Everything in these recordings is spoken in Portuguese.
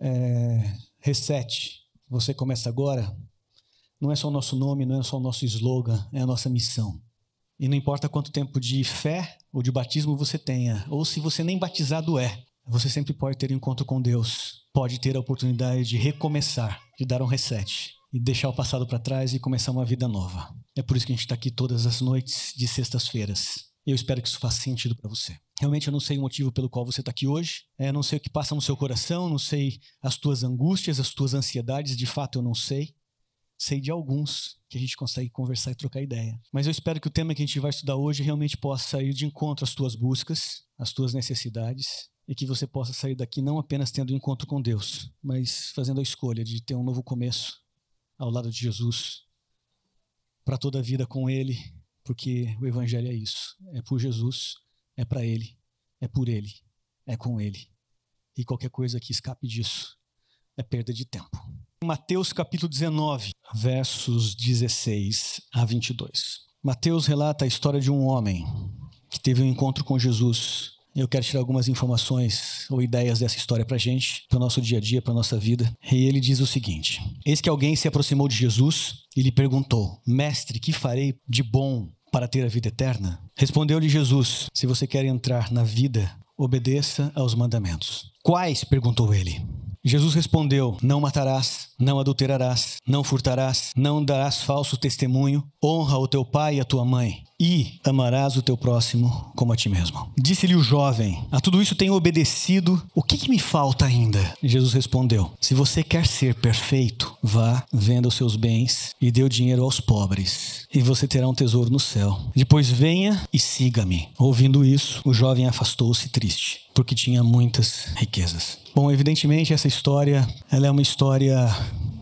é, Reset, você começa agora, não é só o nosso nome, não é só o nosso slogan, é a nossa missão. E não importa quanto tempo de fé ou de batismo você tenha, ou se você nem batizado é, você sempre pode ter um encontro com Deus, pode ter a oportunidade de recomeçar, de dar um reset e deixar o passado para trás e começar uma vida nova. É por isso que a gente está aqui todas as noites de sextas-feiras. Eu espero que isso faça sentido para você. Realmente eu não sei o motivo pelo qual você está aqui hoje. É, não sei o que passa no seu coração, não sei as tuas angústias, as tuas ansiedades. De fato, eu não sei. Sei de alguns que a gente consegue conversar e trocar ideia. Mas eu espero que o tema que a gente vai estudar hoje realmente possa ir de encontro às tuas buscas, às tuas necessidades, e que você possa sair daqui não apenas tendo um encontro com Deus, mas fazendo a escolha de ter um novo começo ao lado de Jesus, para toda a vida com Ele porque o Evangelho é isso: é por Jesus, é para Ele, é por Ele, é com Ele. E qualquer coisa que escape disso é perda de tempo. Mateus capítulo 19, versos 16 a 22. Mateus relata a história de um homem que teve um encontro com Jesus eu quero tirar algumas informações ou ideias dessa história para gente, para o nosso dia a dia, para nossa vida. E ele diz o seguinte: Eis que alguém se aproximou de Jesus e lhe perguntou: Mestre, que farei de bom para ter a vida eterna? Respondeu-lhe Jesus: Se você quer entrar na vida, obedeça aos mandamentos. Quais? perguntou ele. Jesus respondeu: Não matarás, não adulterarás, não furtarás, não darás falso testemunho, honra o teu pai e a tua mãe e amarás o teu próximo como a ti mesmo. Disse-lhe o jovem: A tudo isso tenho obedecido, o que, que, me falta ainda? Jesus respondeu: Se você quer ser perfeito, vá, venda os seus bens e dê o dinheiro aos pobres, e você terá um tesouro no céu. Depois venha e siga-me. Ouvindo isso, o jovem afastou-se triste, porque tinha muitas riquezas. Bom, evidentemente essa história, ela é uma história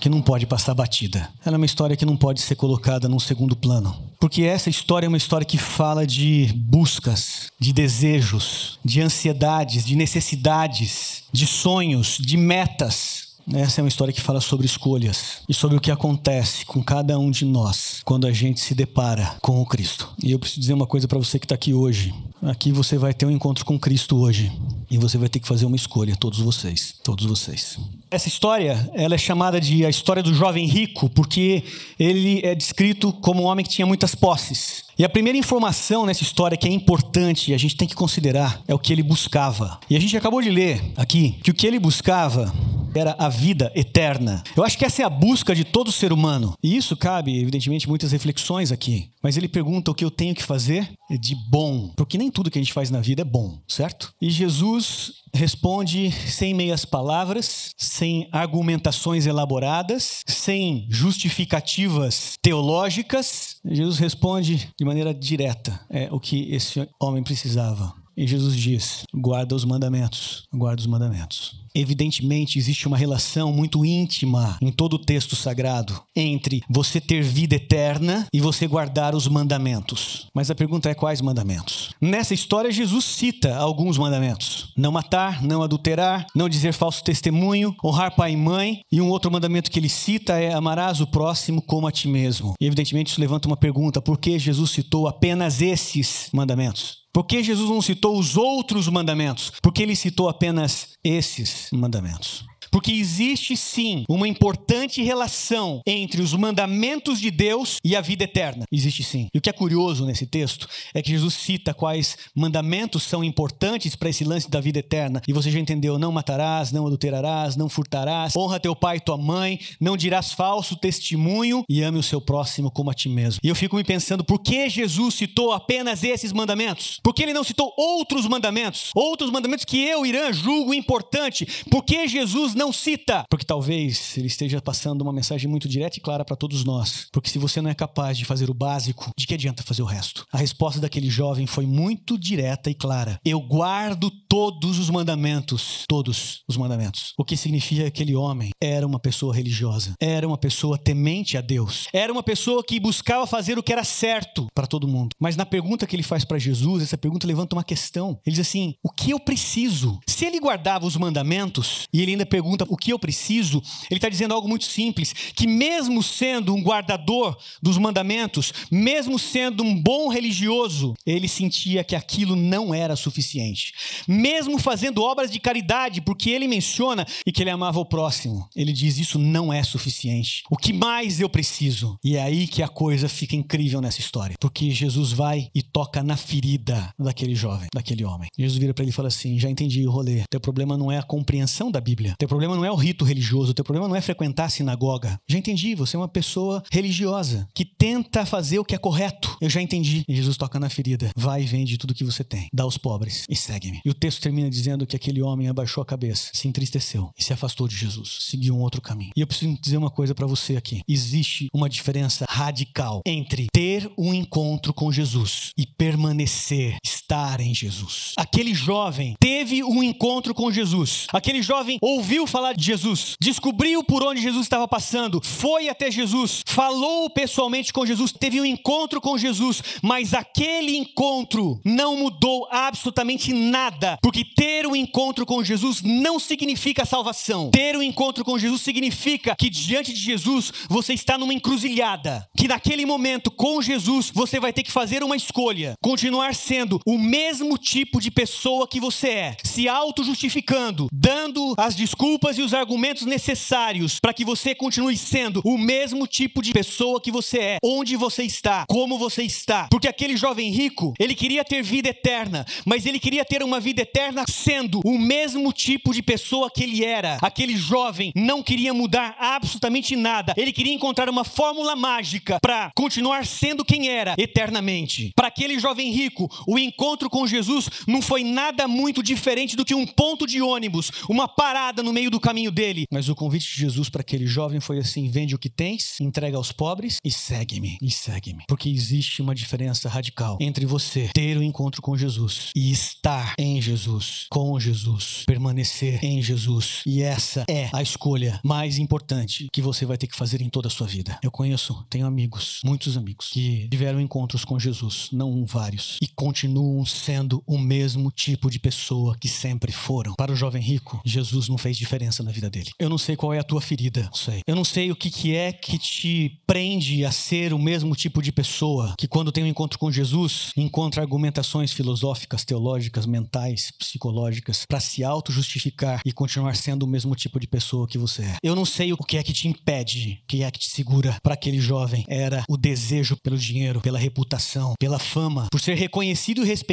que não pode passar batida. Ela é uma história que não pode ser colocada num segundo plano. Porque essa história é uma história que fala de buscas, de desejos, de ansiedades, de necessidades, de sonhos, de metas essa é uma história que fala sobre escolhas e sobre o que acontece com cada um de nós quando a gente se depara com o Cristo. E eu preciso dizer uma coisa para você que está aqui hoje. Aqui você vai ter um encontro com Cristo hoje e você vai ter que fazer uma escolha, todos vocês, todos vocês. Essa história, ela é chamada de a história do jovem rico porque ele é descrito como um homem que tinha muitas posses. E a primeira informação nessa história que é importante e a gente tem que considerar é o que ele buscava. E a gente acabou de ler aqui que o que ele buscava era a vida eterna. Eu acho que essa é a busca de todo ser humano. E isso cabe, evidentemente, muitas reflexões aqui. Mas ele pergunta o que eu tenho que fazer de bom. Porque nem tudo que a gente faz na vida é bom, certo? E Jesus responde sem meias palavras, sem argumentações elaboradas, sem justificativas teológicas. Jesus responde de maneira direta é, o que esse homem precisava. E Jesus diz: guarda os mandamentos, guarda os mandamentos. Evidentemente, existe uma relação muito íntima em todo o texto sagrado entre você ter vida eterna e você guardar os mandamentos. Mas a pergunta é: quais mandamentos? Nessa história, Jesus cita alguns mandamentos: não matar, não adulterar, não dizer falso testemunho, honrar pai e mãe. E um outro mandamento que ele cita é: amarás o próximo como a ti mesmo. E evidentemente, isso levanta uma pergunta: por que Jesus citou apenas esses mandamentos? Por que Jesus não citou os outros mandamentos? Porque ele citou apenas esses mandamentos. Porque existe sim uma importante relação entre os mandamentos de Deus e a vida eterna. Existe sim. E o que é curioso nesse texto é que Jesus cita quais mandamentos são importantes para esse lance da vida eterna. E você já entendeu: não matarás, não adulterarás, não furtarás, honra teu pai e tua mãe, não dirás falso testemunho e ame o seu próximo como a ti mesmo. E eu fico me pensando por que Jesus citou apenas esses mandamentos? Por que ele não citou outros mandamentos? Outros mandamentos que eu, Irã, julgo importante. Por que Jesus não não cita, porque talvez ele esteja passando uma mensagem muito direta e clara para todos nós. Porque se você não é capaz de fazer o básico, de que adianta fazer o resto? A resposta daquele jovem foi muito direta e clara. Eu guardo todos os mandamentos, todos os mandamentos. O que significa que aquele homem era uma pessoa religiosa, era uma pessoa temente a Deus, era uma pessoa que buscava fazer o que era certo para todo mundo. Mas na pergunta que ele faz para Jesus, essa pergunta levanta uma questão. Ele diz assim: "O que eu preciso?" Se ele guardava os mandamentos e ele ainda pergunta pergunta o que eu preciso, ele está dizendo algo muito simples: que mesmo sendo um guardador dos mandamentos, mesmo sendo um bom religioso, ele sentia que aquilo não era suficiente. Mesmo fazendo obras de caridade, porque ele menciona e que ele amava o próximo, ele diz: Isso não é suficiente. O que mais eu preciso? E é aí que a coisa fica incrível nessa história, porque Jesus vai e toca na ferida daquele jovem, daquele homem. Jesus vira para ele e fala assim: Já entendi o rolê. Teu problema não é a compreensão da Bíblia. Teu problema não é o rito religioso. Teu problema não é frequentar a sinagoga. Já entendi. Você é uma pessoa religiosa que tenta fazer o que é correto. Eu já entendi. E Jesus toca na ferida. Vai e vende tudo que você tem. Dá aos pobres e segue-me. E o texto termina dizendo que aquele homem abaixou a cabeça, se entristeceu e se afastou de Jesus. Seguiu um outro caminho. E eu preciso dizer uma coisa para você aqui. Existe uma diferença radical entre ter um encontro com Jesus e permanecer, estar em Jesus. Aquele jovem teve um encontro com Jesus. Aquele jovem ouviu falar de Jesus, descobriu por onde Jesus estava passando, foi até Jesus, falou pessoalmente com Jesus, teve um encontro com Jesus, mas aquele encontro não mudou absolutamente nada, porque ter um encontro com Jesus não significa salvação. Ter um encontro com Jesus significa que diante de Jesus você está numa encruzilhada, que naquele momento com Jesus você vai ter que fazer uma escolha, continuar sendo o mesmo tipo de pessoa que você é, se auto-justificando, dando as desculpas e os argumentos necessários para que você continue sendo o mesmo tipo de pessoa que você é, onde você está, como você está. Porque aquele jovem rico, ele queria ter vida eterna, mas ele queria ter uma vida eterna sendo o mesmo tipo de pessoa que ele era. Aquele jovem não queria mudar absolutamente nada. Ele queria encontrar uma fórmula mágica para continuar sendo quem era eternamente. Para aquele jovem rico, o encontro com Jesus não foi nada muito diferente do que um ponto de ônibus, uma parada no meio do caminho dele. Mas o convite de Jesus para aquele jovem foi assim: vende o que tens, entrega aos pobres e segue-me. E segue-me. Porque existe uma diferença radical entre você ter o um encontro com Jesus e estar em Jesus, com Jesus, permanecer em Jesus. E essa é a escolha mais importante que você vai ter que fazer em toda a sua vida. Eu conheço, tenho amigos, muitos amigos, que tiveram encontros com Jesus, não vários, e continuam sendo o mesmo tipo de pessoa que sempre foram. Para o jovem rico, Jesus não fez diferença na vida dele. Eu não sei qual é a tua ferida, sei. Eu não sei o que, que é que te prende a ser o mesmo tipo de pessoa que quando tem um encontro com Jesus, encontra argumentações filosóficas, teológicas, mentais, psicológicas para se auto-justificar e continuar sendo o mesmo tipo de pessoa que você é. Eu não sei o que é que te impede, o que é que te segura para aquele jovem. Era o desejo pelo dinheiro, pela reputação, pela fama, por ser reconhecido e respeitado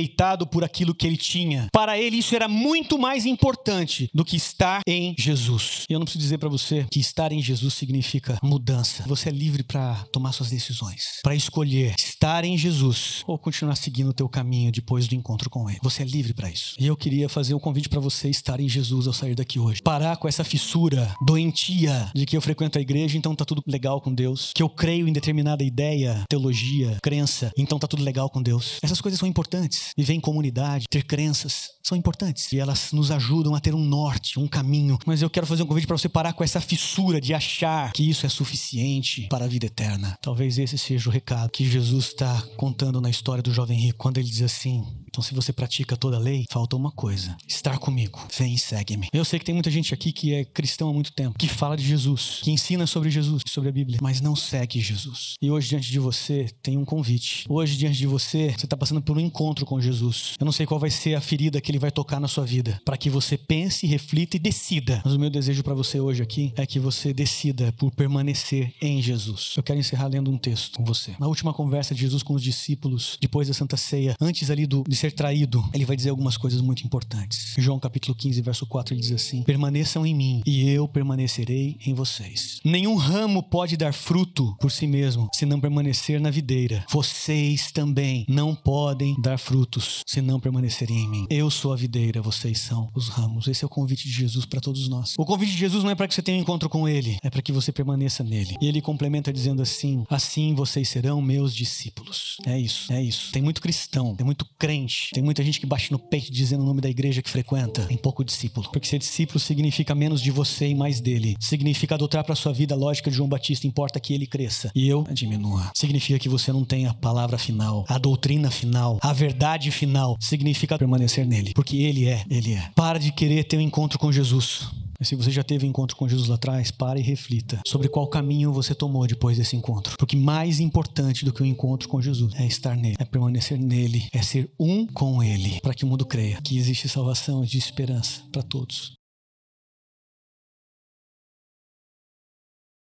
por aquilo que ele tinha. Para ele isso era muito mais importante do que estar em Jesus. E eu não preciso dizer para você que estar em Jesus significa mudança. Você é livre para tomar suas decisões, para escolher estar em Jesus ou continuar seguindo o teu caminho depois do encontro com ele. Você é livre para isso. E eu queria fazer um convite para você estar em Jesus ao sair daqui hoje. Parar com essa fissura doentia de que eu frequento a igreja, então tá tudo legal com Deus, que eu creio em determinada ideia, teologia, crença, então tá tudo legal com Deus. Essas coisas são importantes. Viver em comunidade, ter crenças, são importantes e elas nos ajudam a ter um norte, um caminho. Mas eu quero fazer um convite para você parar com essa fissura de achar que isso é suficiente para a vida eterna. Talvez esse seja o recado que Jesus está contando na história do jovem rico, quando ele diz assim: então, se você pratica toda a lei, falta uma coisa: estar comigo. Vem e segue-me. Eu sei que tem muita gente aqui que é cristão há muito tempo, que fala de Jesus, que ensina sobre Jesus, sobre a Bíblia, mas não segue Jesus. E hoje, diante de você, tem um convite. Hoje, diante de você, você está passando por um encontro com Jesus. Eu não sei qual vai ser a ferida que ele vai tocar na sua vida, para que você pense, reflita e decida. Mas o meu desejo para você hoje aqui é que você decida por permanecer em Jesus. Eu quero encerrar lendo um texto com você. Na última conversa de Jesus com os discípulos, depois da Santa Ceia, antes ali do, de ser traído, ele vai dizer algumas coisas muito importantes. João capítulo 15, verso 4, ele diz assim: Permaneçam em mim e eu permanecerei em vocês. Nenhum ramo pode dar fruto por si mesmo se não permanecer na videira. Vocês também não podem dar frutos se não permanecerem em mim. Eu sou a videira, vocês são os ramos. Esse é o convite de Jesus para todos nós. O convite de Jesus não é para que você tenha um encontro com ele, é para que você permaneça nele. E ele complementa dizendo assim: Assim vocês serão meus discípulos. É isso, é isso. Tem muito cristão, tem muito crente tem muita gente que bate no peito dizendo o nome da igreja que frequenta. Tem pouco discípulo. Porque ser discípulo significa menos de você e mais dele. Significa adotar para sua vida a lógica de João Batista, importa que ele cresça e eu diminua. Significa que você não tem a palavra final, a doutrina final, a verdade final. Significa permanecer nele, porque ele é, ele é. Para de querer ter um encontro com Jesus. Mas se você já teve encontro com Jesus lá atrás, pare e reflita sobre qual caminho você tomou depois desse encontro. Porque mais importante do que o encontro com Jesus é estar nele, é permanecer nele, é ser um com ele, para que o mundo creia que existe salvação e esperança para todos.